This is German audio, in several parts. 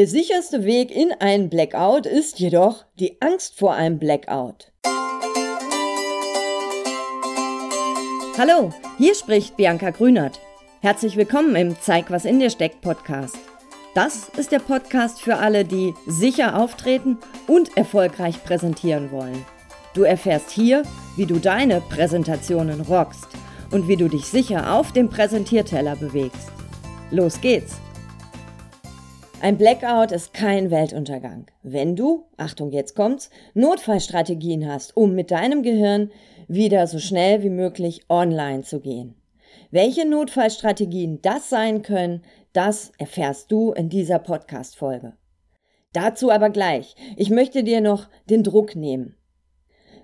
Der sicherste Weg in einen Blackout ist jedoch die Angst vor einem Blackout. Hallo, hier spricht Bianca Grünert. Herzlich willkommen im Zeig, was in dir steckt Podcast. Das ist der Podcast für alle, die sicher auftreten und erfolgreich präsentieren wollen. Du erfährst hier, wie du deine Präsentationen rockst und wie du dich sicher auf dem Präsentierteller bewegst. Los geht's! Ein Blackout ist kein Weltuntergang. Wenn du, Achtung, jetzt kommt's, Notfallstrategien hast, um mit deinem Gehirn wieder so schnell wie möglich online zu gehen. Welche Notfallstrategien das sein können, das erfährst du in dieser Podcast-Folge. Dazu aber gleich. Ich möchte dir noch den Druck nehmen.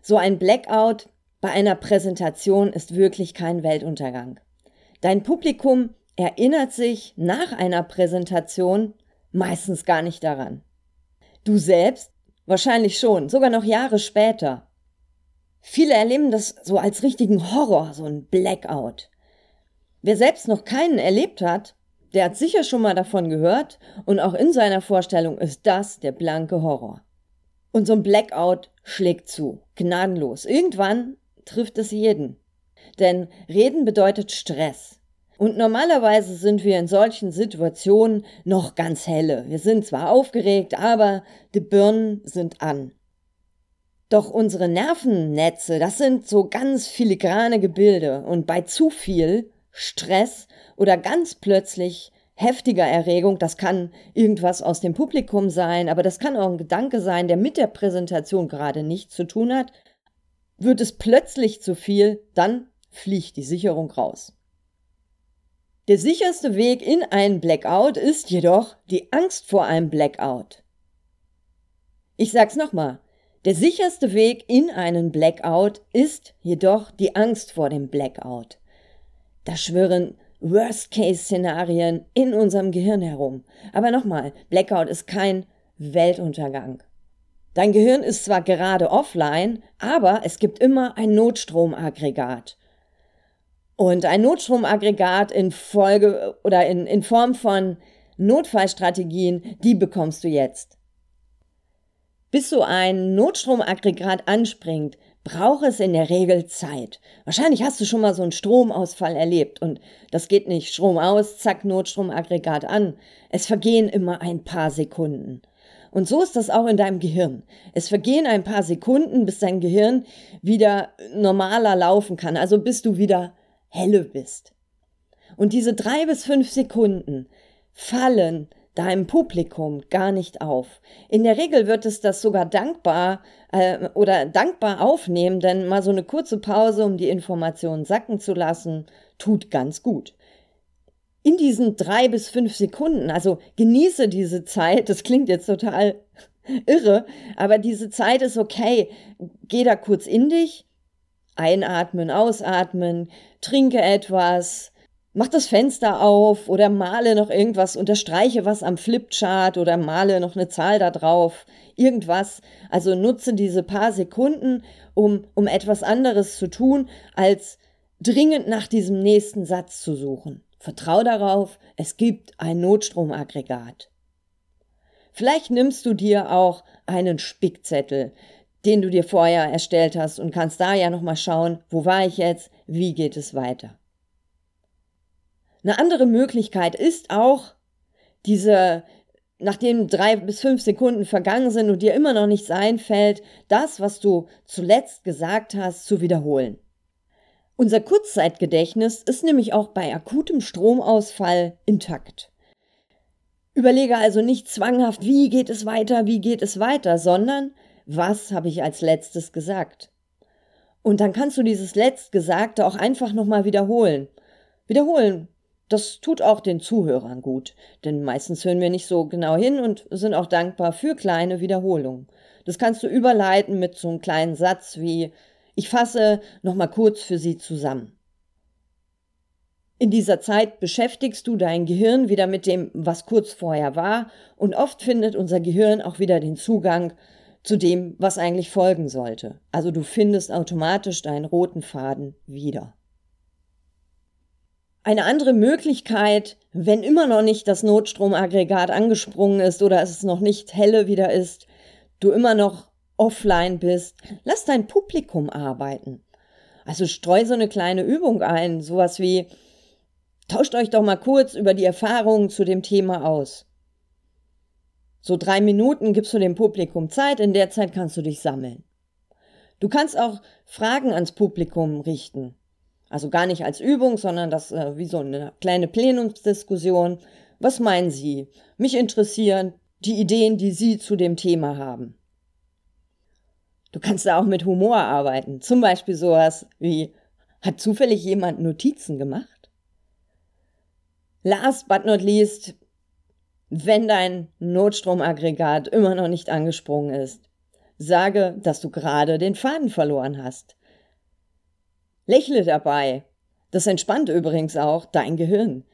So ein Blackout bei einer Präsentation ist wirklich kein Weltuntergang. Dein Publikum erinnert sich nach einer Präsentation meistens gar nicht daran. Du selbst wahrscheinlich schon, sogar noch Jahre später. Viele erleben das so als richtigen Horror, so ein Blackout. Wer selbst noch keinen erlebt hat, der hat sicher schon mal davon gehört und auch in seiner Vorstellung ist das der blanke Horror. Und so ein Blackout schlägt zu, gnadenlos. Irgendwann trifft es jeden. Denn Reden bedeutet Stress. Und normalerweise sind wir in solchen Situationen noch ganz helle. Wir sind zwar aufgeregt, aber die Birnen sind an. Doch unsere Nervennetze, das sind so ganz filigrane Gebilde und bei zu viel Stress oder ganz plötzlich heftiger Erregung, das kann irgendwas aus dem Publikum sein, aber das kann auch ein Gedanke sein, der mit der Präsentation gerade nichts zu tun hat, wird es plötzlich zu viel, dann fliegt die Sicherung raus. Der sicherste Weg in einen Blackout ist jedoch die Angst vor einem Blackout. Ich sag's nochmal. Der sicherste Weg in einen Blackout ist jedoch die Angst vor dem Blackout. Da schwirren Worst-Case-Szenarien in unserem Gehirn herum. Aber nochmal, Blackout ist kein Weltuntergang. Dein Gehirn ist zwar gerade offline, aber es gibt immer ein Notstromaggregat. Und ein Notstromaggregat in Folge oder in, in Form von Notfallstrategien, die bekommst du jetzt. Bis so ein Notstromaggregat anspringt, braucht es in der Regel Zeit. Wahrscheinlich hast du schon mal so einen Stromausfall erlebt und das geht nicht Strom aus, zack, Notstromaggregat an. Es vergehen immer ein paar Sekunden. Und so ist das auch in deinem Gehirn. Es vergehen ein paar Sekunden, bis dein Gehirn wieder normaler laufen kann, also bis du wieder helle bist. Und diese drei bis fünf Sekunden fallen deinem Publikum gar nicht auf. In der Regel wird es das sogar dankbar äh, oder dankbar aufnehmen, denn mal so eine kurze Pause, um die Informationen sacken zu lassen, tut ganz gut. In diesen drei bis fünf Sekunden, also genieße diese Zeit, das klingt jetzt total irre, aber diese Zeit ist okay. Geh da kurz in dich, Einatmen, ausatmen, trinke etwas, mach das Fenster auf oder male noch irgendwas, unterstreiche was am Flipchart oder male noch eine Zahl da drauf, irgendwas. Also nutze diese paar Sekunden, um, um etwas anderes zu tun, als dringend nach diesem nächsten Satz zu suchen. Vertrau darauf, es gibt ein Notstromaggregat. Vielleicht nimmst du dir auch einen Spickzettel, den du dir vorher erstellt hast und kannst da ja nochmal schauen, wo war ich jetzt, wie geht es weiter. Eine andere Möglichkeit ist auch, diese, nachdem drei bis fünf Sekunden vergangen sind und dir immer noch nichts einfällt, das, was du zuletzt gesagt hast, zu wiederholen. Unser Kurzzeitgedächtnis ist nämlich auch bei akutem Stromausfall intakt. Überlege also nicht zwanghaft, wie geht es weiter, wie geht es weiter, sondern was habe ich als letztes gesagt? Und dann kannst du dieses Letztgesagte auch einfach nochmal wiederholen. Wiederholen. Das tut auch den Zuhörern gut, denn meistens hören wir nicht so genau hin und sind auch dankbar für kleine Wiederholungen. Das kannst du überleiten mit so einem kleinen Satz wie ich fasse nochmal kurz für Sie zusammen. In dieser Zeit beschäftigst du dein Gehirn wieder mit dem, was kurz vorher war, und oft findet unser Gehirn auch wieder den Zugang zu dem, was eigentlich folgen sollte. Also du findest automatisch deinen roten Faden wieder. Eine andere Möglichkeit Wenn immer noch nicht das Notstromaggregat angesprungen ist oder es noch nicht helle wieder ist, du immer noch offline bist, lass dein Publikum arbeiten. Also streu so eine kleine Übung ein, sowas wie tauscht euch doch mal kurz über die Erfahrungen zu dem Thema aus. So drei Minuten gibst du dem Publikum Zeit, in der Zeit kannst du dich sammeln. Du kannst auch Fragen ans Publikum richten. Also gar nicht als Übung, sondern das äh, wie so eine kleine Plenumsdiskussion. Was meinen Sie? Mich interessieren die Ideen, die Sie zu dem Thema haben. Du kannst da auch mit Humor arbeiten. Zum Beispiel sowas wie, hat zufällig jemand Notizen gemacht? Last but not least, wenn dein Notstromaggregat immer noch nicht angesprungen ist, sage, dass du gerade den Faden verloren hast. Lächle dabei. Das entspannt übrigens auch dein Gehirn.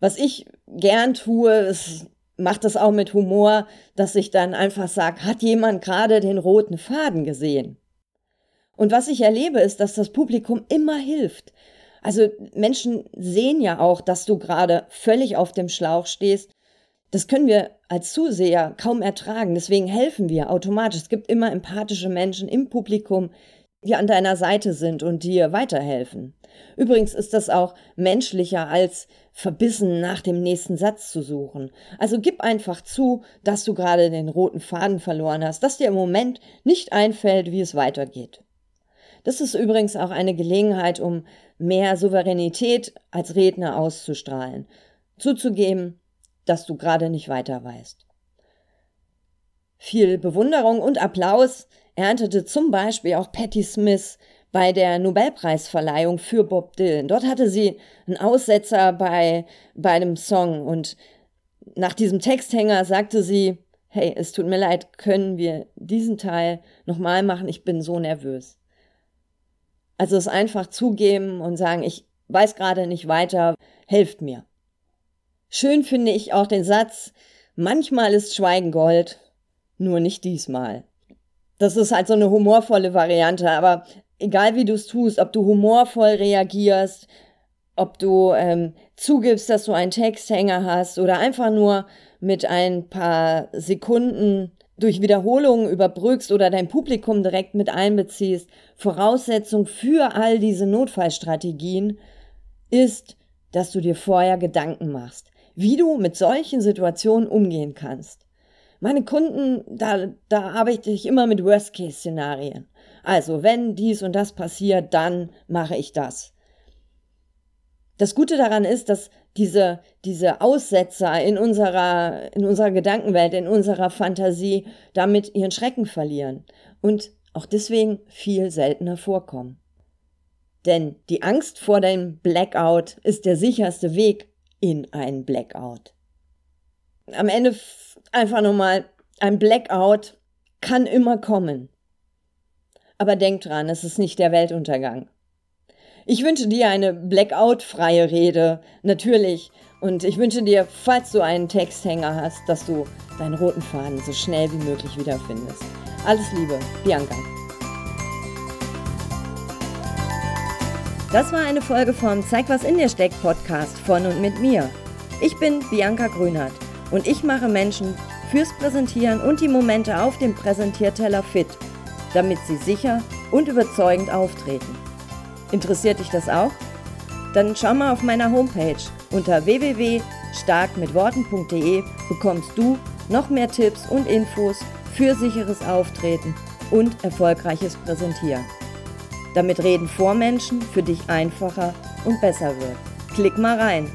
Was ich gern tue, ist, macht das auch mit Humor, dass ich dann einfach sage, hat jemand gerade den roten Faden gesehen? Und was ich erlebe, ist, dass das Publikum immer hilft. Also Menschen sehen ja auch, dass du gerade völlig auf dem Schlauch stehst. Das können wir als Zuseher kaum ertragen. Deswegen helfen wir automatisch. Es gibt immer empathische Menschen im Publikum, die an deiner Seite sind und dir weiterhelfen. Übrigens ist das auch menschlicher als verbissen nach dem nächsten Satz zu suchen. Also gib einfach zu, dass du gerade den roten Faden verloren hast, dass dir im Moment nicht einfällt, wie es weitergeht. Das ist übrigens auch eine Gelegenheit, um mehr Souveränität als Redner auszustrahlen, zuzugeben, dass du gerade nicht weiter weißt. Viel Bewunderung und Applaus erntete zum Beispiel auch Patti Smith bei der Nobelpreisverleihung für Bob Dylan. Dort hatte sie einen Aussetzer bei, bei einem Song und nach diesem Texthänger sagte sie, hey, es tut mir leid, können wir diesen Teil nochmal machen? Ich bin so nervös. Also es einfach zugeben und sagen, ich weiß gerade nicht weiter, helft mir. Schön finde ich auch den Satz, manchmal ist Schweigen Gold, nur nicht diesmal. Das ist halt so eine humorvolle Variante, aber egal wie du es tust, ob du humorvoll reagierst, ob du ähm, zugibst, dass du einen Texthänger hast oder einfach nur mit ein paar Sekunden durch Wiederholungen überbrückst oder dein Publikum direkt mit einbeziehst, Voraussetzung für all diese Notfallstrategien ist, dass du dir vorher Gedanken machst, wie du mit solchen Situationen umgehen kannst. Meine Kunden, da, da arbeite ich immer mit Worst-Case-Szenarien. Also, wenn dies und das passiert, dann mache ich das. Das Gute daran ist, dass diese, diese Aussetzer in unserer, in unserer Gedankenwelt, in unserer Fantasie damit ihren Schrecken verlieren und auch deswegen viel seltener vorkommen. Denn die Angst vor dem Blackout ist der sicherste Weg in einen Blackout. Am Ende einfach nochmal, ein Blackout kann immer kommen. Aber denk dran, es ist nicht der Weltuntergang. Ich wünsche dir eine Blackout-freie Rede, natürlich. Und ich wünsche dir, falls du einen Texthänger hast, dass du deinen roten Faden so schnell wie möglich wiederfindest. Alles Liebe, Bianca. Das war eine Folge vom Zeig was in dir steckt Podcast von und mit mir. Ich bin Bianca Grünert und ich mache Menschen fürs Präsentieren und die Momente auf dem Präsentierteller fit, damit sie sicher und überzeugend auftreten. Interessiert dich das auch? Dann schau mal auf meiner Homepage unter www.starkmitworten.de bekommst du noch mehr Tipps und Infos für sicheres Auftreten und erfolgreiches Präsentieren. Damit Reden vor Menschen für dich einfacher und besser wird. Klick mal rein